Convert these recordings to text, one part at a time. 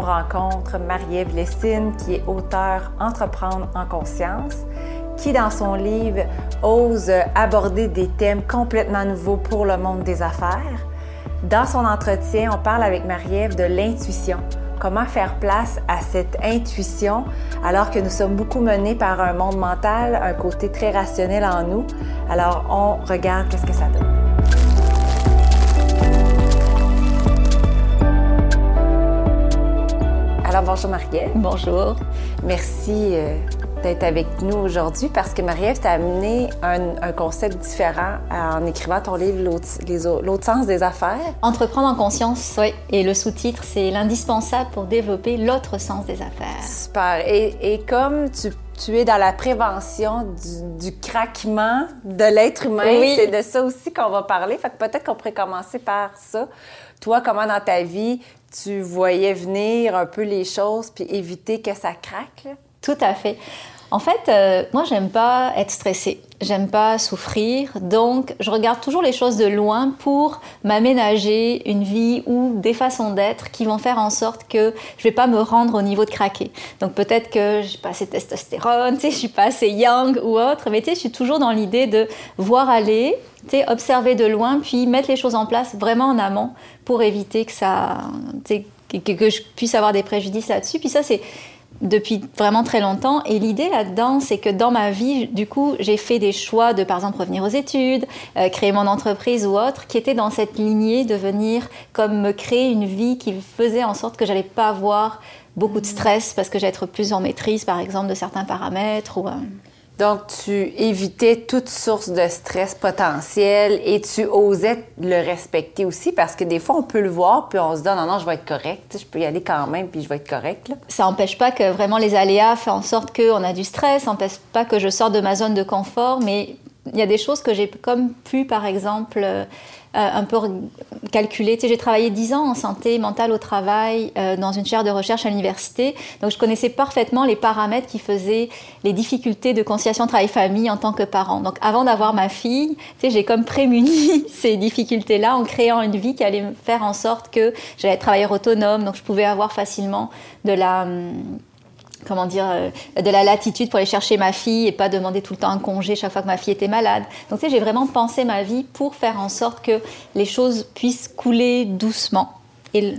on rencontre Marie-Ève Lessine, qui est auteure Entreprendre en conscience, qui dans son livre ose aborder des thèmes complètement nouveaux pour le monde des affaires. Dans son entretien, on parle avec Marie-Ève de l'intuition. Comment faire place à cette intuition alors que nous sommes beaucoup menés par un monde mental, un côté très rationnel en nous. Alors, on regarde qu'est-ce que ça donne. Bonjour Marie-Ève. Bonjour. Merci euh, d'être avec nous aujourd'hui parce que Marie-Ève t'a amené un, concept différent en écrivant ton livre L'autre sens des affaires. Entreprendre en conscience, oui. Et le sous-titre, c'est l'indispensable pour développer l'autre sens des affaires. Super. Et, comme tu, es dans la prévention du, craquement de l'être humain, c'est de ça aussi qu'on va parler. Fait que peut-être qu'on pourrait commencer par ça. Toi, comment dans ta vie tu voyais venir un peu les choses puis éviter que ça craque? Tout à fait. En fait, euh, moi, j'aime pas être stressée. J'aime pas souffrir. Donc, je regarde toujours les choses de loin pour m'aménager une vie ou des façons d'être qui vont faire en sorte que je vais pas me rendre au niveau de craquer. Donc, peut-être que j'ai pas assez de testostérone, tu sais, je suis pas assez young ou autre. Mais je suis toujours dans l'idée de voir aller, observer de loin, puis mettre les choses en place vraiment en amont pour éviter que ça, que je puisse avoir des préjudices là-dessus. Puis ça, c'est depuis vraiment très longtemps. Et l'idée là-dedans, c'est que dans ma vie, du coup, j'ai fait des choix de, par exemple, revenir aux études, euh, créer mon entreprise ou autre, qui étaient dans cette lignée de venir comme me créer une vie qui faisait en sorte que j'allais pas avoir beaucoup de stress parce que j'allais être plus en maîtrise, par exemple, de certains paramètres ou... Euh, donc, tu évitais toute source de stress potentiel et tu osais le respecter aussi parce que des fois, on peut le voir puis on se dit non, non, je vais être correct, je peux y aller quand même puis je vais être correct. Ça n'empêche pas que vraiment les aléas font en sorte qu'on a du stress, ça n'empêche pas que je sorte de ma zone de confort, mais il y a des choses que j'ai comme pu, par exemple, euh, un peu calculer. Tu sais, j'ai travaillé 10 ans en santé mentale au travail euh, dans une chaire de recherche à l'université. Donc, je connaissais parfaitement les paramètres qui faisaient les difficultés de conciliation travail-famille en tant que parent. Donc, avant d'avoir ma fille, tu sais, j'ai comme prémuni ces difficultés-là en créant une vie qui allait faire en sorte que j'allais être travailleur autonome. Donc, je pouvais avoir facilement de la... Comment dire, euh, de la latitude pour aller chercher ma fille et pas demander tout le temps un congé chaque fois que ma fille était malade. Donc, tu sais, j'ai vraiment pensé ma vie pour faire en sorte que les choses puissent couler doucement. Et...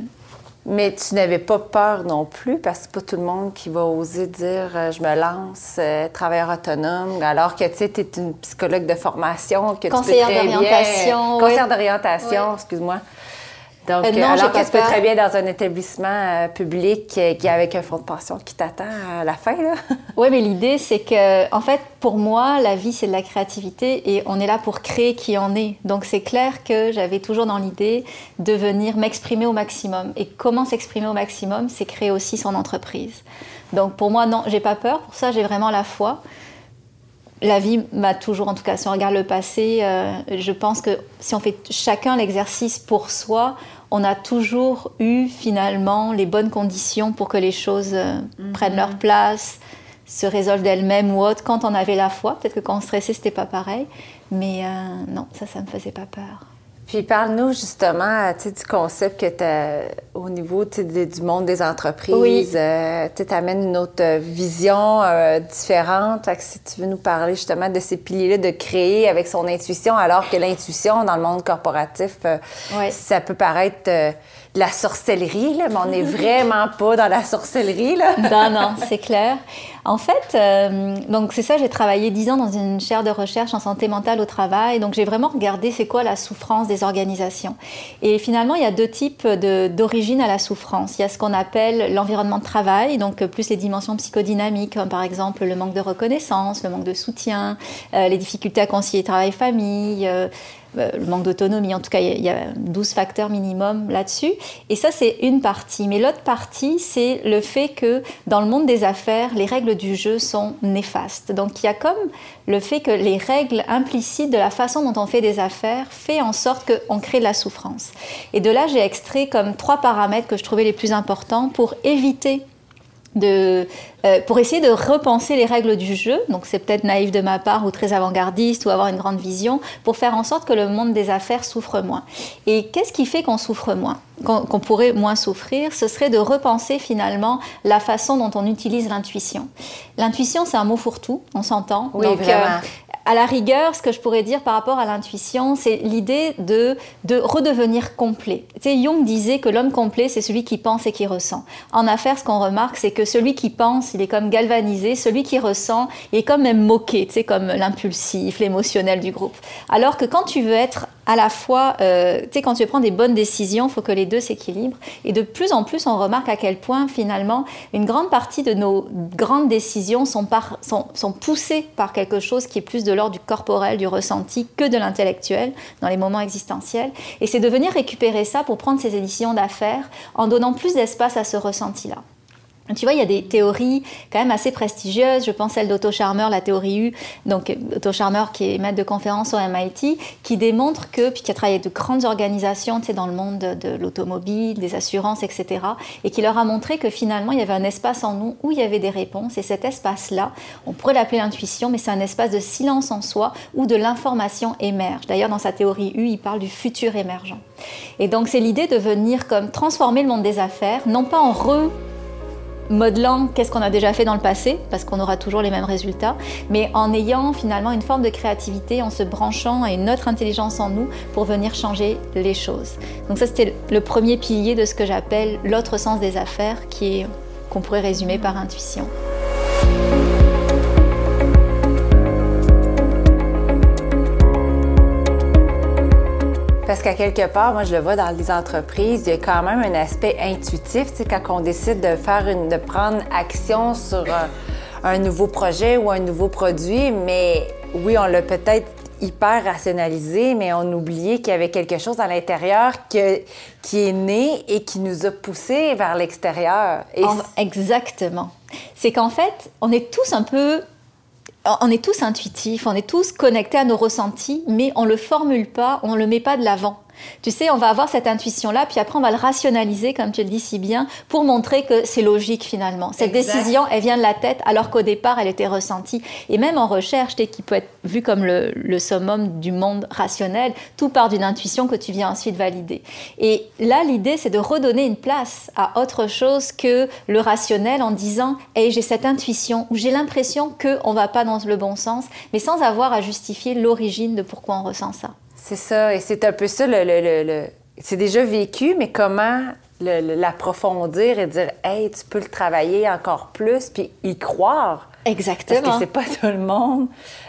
Mais tu n'avais pas peur non plus parce que pas tout le monde qui va oser dire euh, je me lance euh, travailleur autonome alors que tu sais es une psychologue de formation que conseillère d'orientation conseillère d'orientation excuse-moi donc, euh, alors que tu peux très bien dans un établissement euh, public euh, qui avec un fonds de pension qui t'attend à la fin. Oui, mais l'idée, c'est que, en fait, pour moi, la vie, c'est de la créativité et on est là pour créer qui on est. Donc, c'est clair que j'avais toujours dans l'idée de venir m'exprimer au maximum. Et comment s'exprimer au maximum? C'est créer aussi son entreprise. Donc, pour moi, non, j'ai pas peur. Pour ça, j'ai vraiment la foi la vie m'a toujours, en tout cas, si on regarde le passé, euh, je pense que si on fait chacun l'exercice pour soi, on a toujours eu finalement les bonnes conditions pour que les choses euh, mhm. prennent leur place, se résolvent d'elles-mêmes ou autres. Quand on avait la foi, peut-être que quand on stressait, c'était pas pareil. Mais euh, non, ça, ça me faisait pas peur. Puis parle-nous justement du concept que tu as au niveau du monde des entreprises. Oui. Euh, tu amènes une autre vision euh, différente. si tu veux nous parler justement de ces piliers-là, de créer avec son intuition, alors que l'intuition dans le monde corporatif, euh, ça peut paraître de la sorcellerie, là, mais on n'est vraiment pas dans la sorcellerie. Là. non, non, c'est clair. En fait, euh, donc c'est ça, j'ai travaillé dix ans dans une chaire de recherche en santé mentale au travail. Donc j'ai vraiment regardé c'est quoi la souffrance des organisations. Et finalement, il y a deux types d'origine à la souffrance. Il y a ce qu'on appelle l'environnement de travail, donc plus les dimensions psychodynamiques, comme par exemple le manque de reconnaissance, le manque de soutien, euh, les difficultés à concilier travail-famille. Euh, le manque d'autonomie. En tout cas, il y, a 12 facteurs minimum là-dessus. Et ça, c'est une partie. Mais l'autre partie, c'est le fait que dans le monde des affaires, les règles du jeu sont néfastes. Donc, il y a comme le fait que les règles implicites de la façon dont on fait des affaires fait en sorte qu'on crée de la souffrance. Et de là, j'ai extrait comme trois paramètres que je trouvais les plus importants pour éviter de, euh, pour essayer de repenser les règles du jeu. Donc c'est peut-être naïf de ma part ou très avant-gardiste ou avoir une grande vision pour faire en sorte que le monde des affaires souffre moins. Et qu'est-ce qui fait qu'on souffre moins? Qu'on pourrait moins souffrir, ce serait de repenser finalement la façon dont on utilise l'intuition. L'intuition, c'est un mot fourre-tout, on s'entend. Oui, Donc, vraiment à la rigueur, ce que je pourrais dire par rapport à l'intuition, c'est l'idée de, de redevenir complet. Tu sais, Jung disait que l'homme complet, c'est celui qui pense et qui ressent. En affaires, ce qu'on remarque, c'est que celui qui pense, il est comme galvanisé, celui qui ressent, il est comme même moqué, tu sais, comme l'impulsif, l'émotionnel du groupe. Alors que quand tu veux être à la fois, euh, tu sais, quand tu prends des bonnes décisions, il faut que les deux s'équilibrent. Et de plus en plus, on remarque à quel point, finalement, une grande partie de nos grandes décisions sont, sont, sont poussées par quelque chose qui est plus de l'ordre du corporel, du ressenti, que de l'intellectuel, dans les moments existentiels. Et c'est de venir récupérer ça pour prendre ces éditions d'affaires en donnant plus d'espace à ce ressenti-là. Tu vois, il y a des théories quand même assez prestigieuses. Je pense celle d'Otto Scharmer, la théorie U. Donc, Otto Scharmer, qui est maître de conférence au MIT, qui démontre que, puis qui a travaillé de grandes organisations, tu sais, dans le monde de, l'automobile, des assurances, etc., et qui leur a montré que finalement, il y avait un espace en nous où il y avait des réponses. Et cet espace-là, on pourrait l'appeler l'intuition, mais c'est un espace de silence en soi où de l'information émerge. D'ailleurs, dans sa théorie U, il parle du futur émergent. Et donc, c'est l'idée de venir comme transformer le monde des affaires, non pas en re modelant qu'est-ce qu'on a déjà fait dans le passé, parce qu'on aura toujours les mêmes résultats, mais en ayant finalement une forme de créativité, en se branchant à une autre intelligence en nous pour venir changer les choses. Donc ça, c'était le premier pilier de ce que j'appelle l'autre sens des affaires, qui est qu'on pourrait résumer par intuition. Parce qu'à quelque part, moi, je le vois dans les entreprises, il y a quand même un aspect intuitif, tu quand on décide de faire une, de prendre action sur un, nouveau projet ou un nouveau produit, mais oui, on l'a peut-être hyper rationalisé, mais on oubliait qu'il y avait quelque chose à l'intérieur qui est né et qui nous a poussés vers l'extérieur. Exactement. C'est qu'en fait, on est tous un peu on est tous intuitifs, on est tous connectés à nos ressentis, mais on le formule pas, on le met pas de l'avant. Tu sais, on va avoir cette intuition-là, puis après on va le rationaliser, comme tu le dis si bien, pour montrer que c'est logique finalement. Cette décision, elle vient de la tête, alors qu'au départ, elle était ressentie. Et même en recherche, qui peut être vu comme le, le summum du monde rationnel, tout part d'une intuition que tu viens ensuite valider. Et là, l'idée, c'est de redonner une place à autre chose que le rationnel en disant, hey, j'ai cette intuition, ou j'ai l'impression qu'on va pas dans le bon sens, mais sans avoir à justifier l'origine de pourquoi on ressent ça. C'est ça, et c'est un peu ça, le, le, le, c'est déjà vécu, mais comment l'approfondir et dire, hey, tu peux le travailler encore plus, puis y croire. Exactement. Parce que c'est pas tout le monde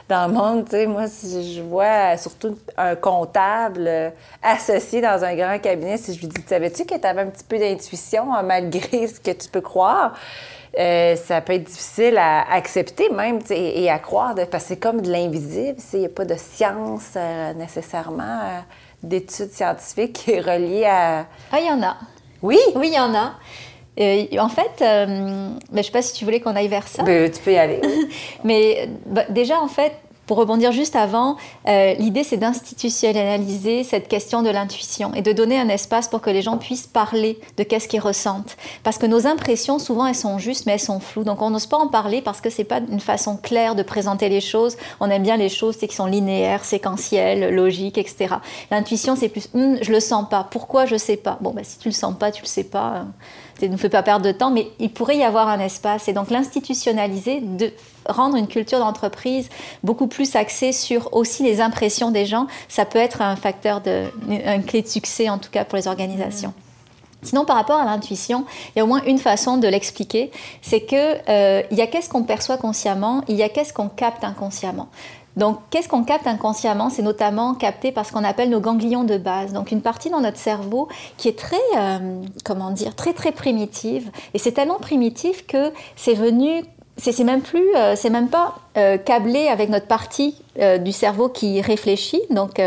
dans le monde, tu sais, moi, si je vois surtout un comptable euh, associé dans un grand cabinet, si je lui dis, savais-tu que tu avais un petit peu d'intuition hein, malgré ce que tu peux croire? Euh, ça peut être difficile à accepter même et à croire, parce que c'est comme de l'invisible. Il n'y a pas de science euh, nécessairement, euh, d'études scientifiques reliées à... Ah, il y en a. Oui? Oui, il y en a. en fait, ben, je ne sais pas si tu voulais qu'on aille vers ça. Ben, tu peux y aller. Mais bah, déjà, en fait, pour rebondir juste avant, euh, l'idée c'est d'institutionnaliser cette question de l'intuition et de donner un espace pour que les gens puissent parler de qu'est-ce qu'ils ressentent. Parce que nos impressions, souvent elles sont justes, mais elles sont floues. Donc on n'ose pas en parler parce que c'est pas une façon claire de présenter les choses. On aime bien les choses qui sont linéaires, séquentielles, logiques, etc. L'intuition c'est plus, hum, je le sens pas. Pourquoi je sais pas? Bon, bah, si tu le sens pas, tu le sais pas. Hein ne nous fait pas perdre de temps, mais il pourrait y avoir un espace. Et donc l'institutionnaliser, de rendre une culture d'entreprise beaucoup plus axée sur aussi les impressions des gens, ça peut être un facteur de, une clé de succès en tout cas pour les organisations. Mmh. Sinon, par rapport à l'intuition, il y a au moins une façon de l'expliquer, c'est que euh, il y a qu'est-ce qu'on perçoit consciemment, il y a qu'est-ce qu'on capte inconsciemment. Donc, qu'est-ce qu'on capte inconsciemment? C'est notamment capté par ce qu'on appelle nos ganglions de base. Donc, une partie dans notre cerveau qui est très, euh, comment dire, très très primitive. Et c'est tellement primitif que c'est venu c'est même plus, euh, c'est même pas euh, câblé avec notre partie du cerveau qui réfléchit, donc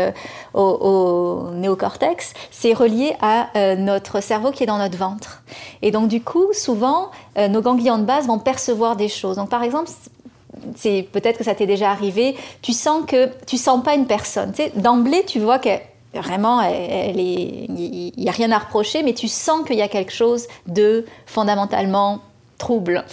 au, au, néocortex, c'est relié à notre cerveau qui est dans notre ventre. Et donc du coup, souvent, nos ganglions de base vont percevoir des choses. Donc par exemple, c'est peut-être que ça t'est déjà arrivé, tu sens que tu sens pas une personne. Tu sais, d'emblée, tu vois que vraiment, il n'y a rien à reprocher, mais tu sens qu'il y a quelque chose de fondamentalement trouble.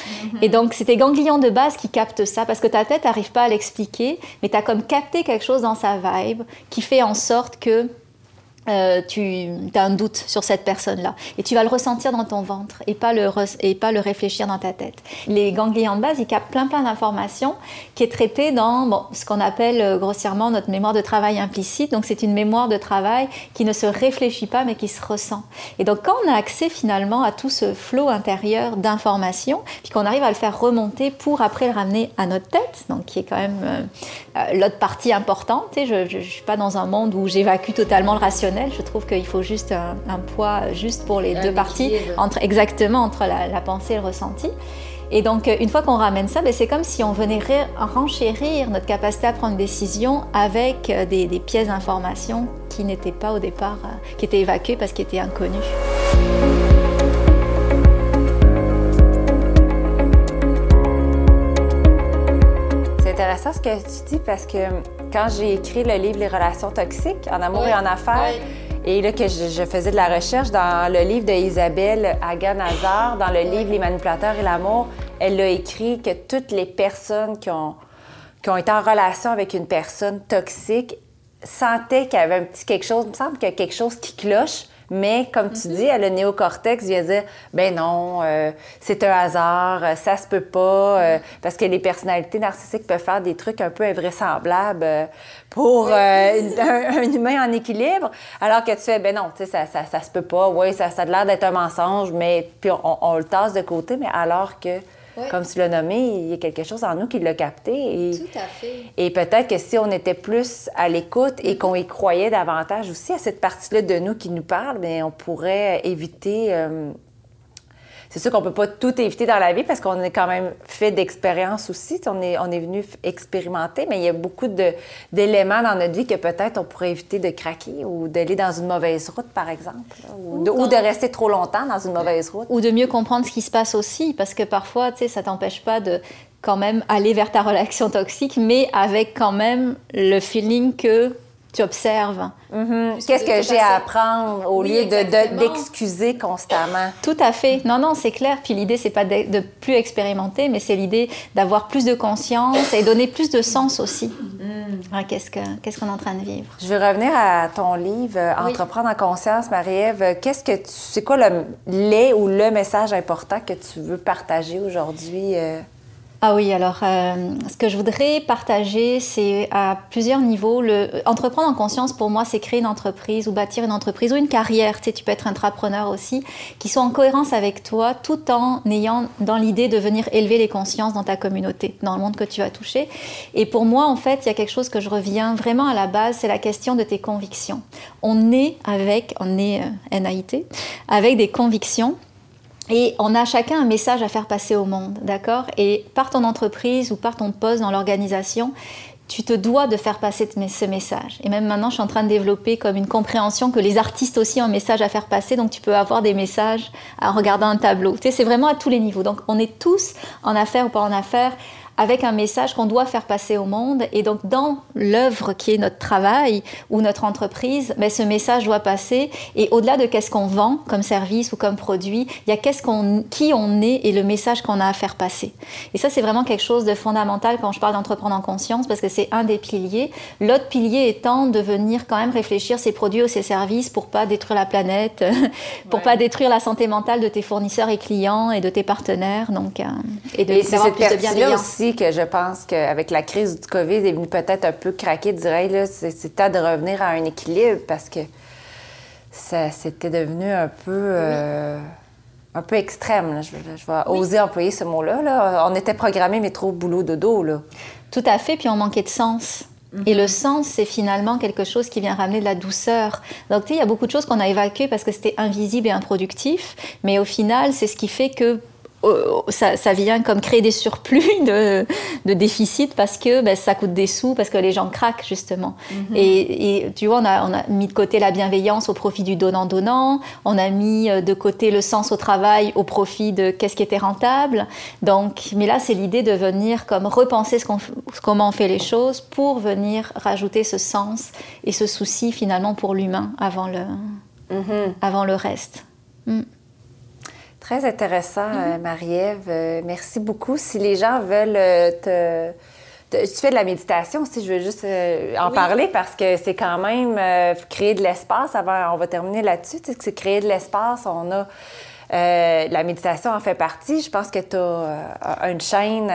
Et donc, c'est tes ganglions de base qui captent ça, parce que ta tête n'arrive pas à l'expliquer, mais tu as comme capté quelque chose dans sa vibe qui fait en sorte que euh, tu as un doute sur cette personne-là. Et tu vas le ressentir dans ton ventre et pas, le et pas le réfléchir dans ta tête. Les ganglions de base, ils captent plein plein d'informations qui est traitée dans ce qu'on appelle euh, grossièrement notre mémoire de travail implicite. Donc c'est une mémoire de travail qui ne se réfléchit pas mais qui se ressent. Et donc quand on a accès finalement à tout ce flot intérieur d'informations, puis qu'on arrive à le faire remonter pour après le ramener à notre tête, donc qui est quand même euh, l'autre partie importante. je ne suis pas dans un monde où j'évacue totalement le rationnel je trouve qu'il faut juste un, poids juste pour les deux parties, entre, exactement entre la, pensée et le ressenti. Et donc, une fois qu'on ramène ça, ben, c'est comme si on venait renchérir notre capacité à prendre une décision avec euh, des, pièces d'information qui n'étaient pas au départ, euh, qui étaient évacuées parce qu'ils étaient inconnus. Intéressant ce que tu dis parce que quand j'ai écrit le livre Les relations toxiques en amour et en affaires, et là que je, faisais de la recherche dans le livre d'Isabelle Haga-Nazar, dans le livre Les manipulateurs et l'amour, elle a écrit que toutes les personnes qui ont, qui ont été en relation avec une personne toxique sentaient qu'il y avait un petit quelque chose, il me semble qu'il y a quelque chose qui cloche, mais comme tu dis, le néocortex vient dire ben non, euh, c'est un hasard, euh, ça se peut pas, euh, parce que les personnalités narcissiques peuvent faire des trucs un peu invraisemblables pour un, humain en équilibre, alors que tu fais ben non, tu sais, ça, ça, ça, se peut pas, oui, ça, ça a l'air d'être un mensonge, mais puis on, on, le tasse de côté, mais alors que comme tu l'as nommé, il y a quelque chose en nous qui l'a capté. Et, Tout à fait. Et peut-être que si on était plus à l'écoute et qu'on y croyait davantage aussi à cette partie-là de nous qui nous parle, bien, on pourrait éviter euh, c'est sûr qu'on peut pas tout éviter dans la vie parce qu'on est quand même fait d'expériences aussi. On est, on est venu expérimenter, mais il y a beaucoup d'éléments dans notre vie que peut-être on pourrait éviter de craquer ou d'aller dans une mauvaise route, par exemple, ou, de, rester trop longtemps dans une mauvaise route. Ou de mieux comprendre ce qui se passe aussi, parce que parfois, tu sais, ça t'empêche pas de quand même aller vers ta relation toxique, mais avec quand même le feeling que tu observes. Mm-hmm. Qu'est-ce que j'ai à apprendre au lieu d'excuser constamment? Tout à fait. Non, non, c'est clair. Puis l'idée, c'est pas de, plus expérimenter, mais c'est l'idée d'avoir plus de conscience et donner plus de sens aussi. Mm. Qu'est-ce qu'on est en train de vivre? Je vais revenir à ton livre, euh, Entreprendre en conscience, Marie-Ève. Qu'est-ce que c'est quoi le, les ou le message important que tu veux partager aujourd'hui? Ah oui, alors euh, ce que je voudrais partager, c'est à plusieurs niveaux. Le, entreprendre en conscience, pour moi, c'est créer une entreprise ou bâtir une entreprise ou une carrière. Tu, sais, tu peux être entrepreneur aussi, qui soit en cohérence avec toi, tout en ayant dans l'idée de venir élever les consciences dans ta communauté, dans le monde que tu vas toucher. Et pour moi, en fait, il y a quelque chose que je reviens vraiment à la base, c'est la question de tes convictions. On est avec, on est euh, NAIT, avec des convictions et on a chacun un message à faire passer au monde, d'accord? Et par ton entreprise ou par ton poste dans l'organisation, tu te dois de faire passer ce message. Et même maintenant, je suis en train de développer comme une compréhension que les artistes aussi ont un message à faire passer, donc tu peux avoir des messages à regarder un tableau. Tu sais, c'est vraiment à tous les niveaux. Donc on est tous en affaires ou pas en affaires avec un message qu'on doit faire passer au monde. Et donc, dans l'œuvre qui est notre travail ou notre entreprise, ben, ce message doit passer. Et au-delà de qu'est-ce qu'on vend comme service ou comme produit, il y a qu'est-ce qu'on, qui on est et le message qu'on a à faire passer. Et ça, c'est vraiment quelque chose de fondamental quand je parle d'entreprendre en conscience parce que c'est un des piliers. L'autre pilier étant de venir quand même réfléchir ses produits ou ses services pour pas détruire la planète, pour pas détruire la santé mentale de tes fournisseurs et clients et de tes partenaires. Donc, euh, et de et avoir plus de bienveillance que je pense qu'avec la crise du COVID, est venu peut-être un peu craquer, dirais là, c'est temps de revenir à un équilibre parce que ça c'était devenu un peu euh, un peu extrême. Je, vais oser employer ce mot-là. Là. On était programmé mais trop boulot de dos là. Tout à fait, puis on manquait de sens. Mm-hmm. Et le sens, c'est finalement quelque chose qui vient ramener de la douceur. Donc, tu sais, il y a beaucoup de choses qu'on a évacuées parce que c'était invisible et improductif, mais au final, c'est ce qui fait que ça, vient comme créer des surplus de, de déficit parce que ben, ça coûte des sous, parce que les gens craquent justement. Mhm. et, tu vois, on a, on a, mis de côté la bienveillance au profit du donnant-donnant, on a mis euh, de côté le sens au travail au profit de qu'est-ce qui était rentable. Donc, mais là, c'est l'idée de venir comme repenser ce comment on fait les choses pour venir rajouter ce sens et ce souci finalement pour l'humain avant le, mhm. avant le reste. Mm. Très intéressant, mm-hmm. Marie-Ève. merci beaucoup. Si les gens veulent te tu fais de la méditation aussi, je veux juste euh, en parler parce que c'est quand même euh, créer de l'espace. Avant, on va terminer là-dessus. Tu sais, c'est créer de l'espace. On a euh, la méditation en fait partie. Je pense que tu as une chaîne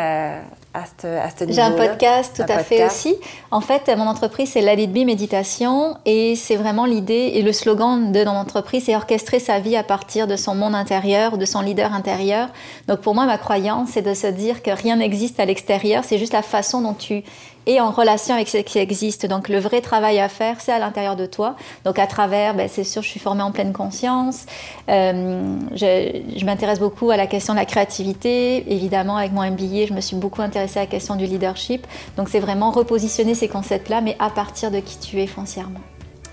à ce, J'ai un podcast tout à fait aussi. En fait, mon entreprise, c'est Be Méditation et c'est vraiment l'idée et le slogan de mon entreprise, c'est orchestrer sa vie à partir de son monde intérieur, de son leader intérieur. Donc pour moi, ma croyance, c'est de se dire que rien n'existe à l'extérieur, c'est juste la façon dont tu et en relation avec ce qui existe. Donc le vrai travail à faire, c'est à l'intérieur de toi. Donc à travers, ben, c'est sûr, je suis formée en pleine conscience. Euh, je, m'intéresse beaucoup à la question de la créativité. Évidemment, avec mon MBA, je me suis beaucoup intéressée à la question du leadership. Donc c'est vraiment repositionner ces concepts-là, mais à partir de qui tu es foncièrement.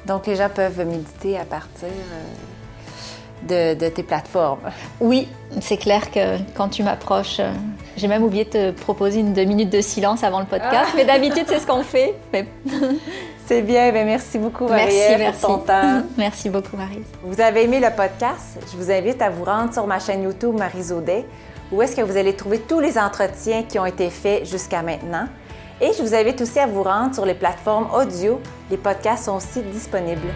Donc les gens peuvent méditer à partir... Euh, de, tes plateformes. Oui, c'est clair que quand tu m'approches, euh, j'ai même oublié de te proposer une deux minutes de silence avant le podcast, mais d'habitude c'est ce qu'on fait. C'est bien, ben, merci beaucoup Marie merci, pour ton temps. merci beaucoup Marie. Vous avez aimé le podcast? Je vous invite à vous rendre sur ma chaîne YouTube Marie Zaudet, où est-ce que vous allez trouver tous les entretiens qui ont été faits jusqu'à maintenant. Et je vous invite aussi à vous rendre sur les plateformes audio. Les podcasts sont aussi disponibles.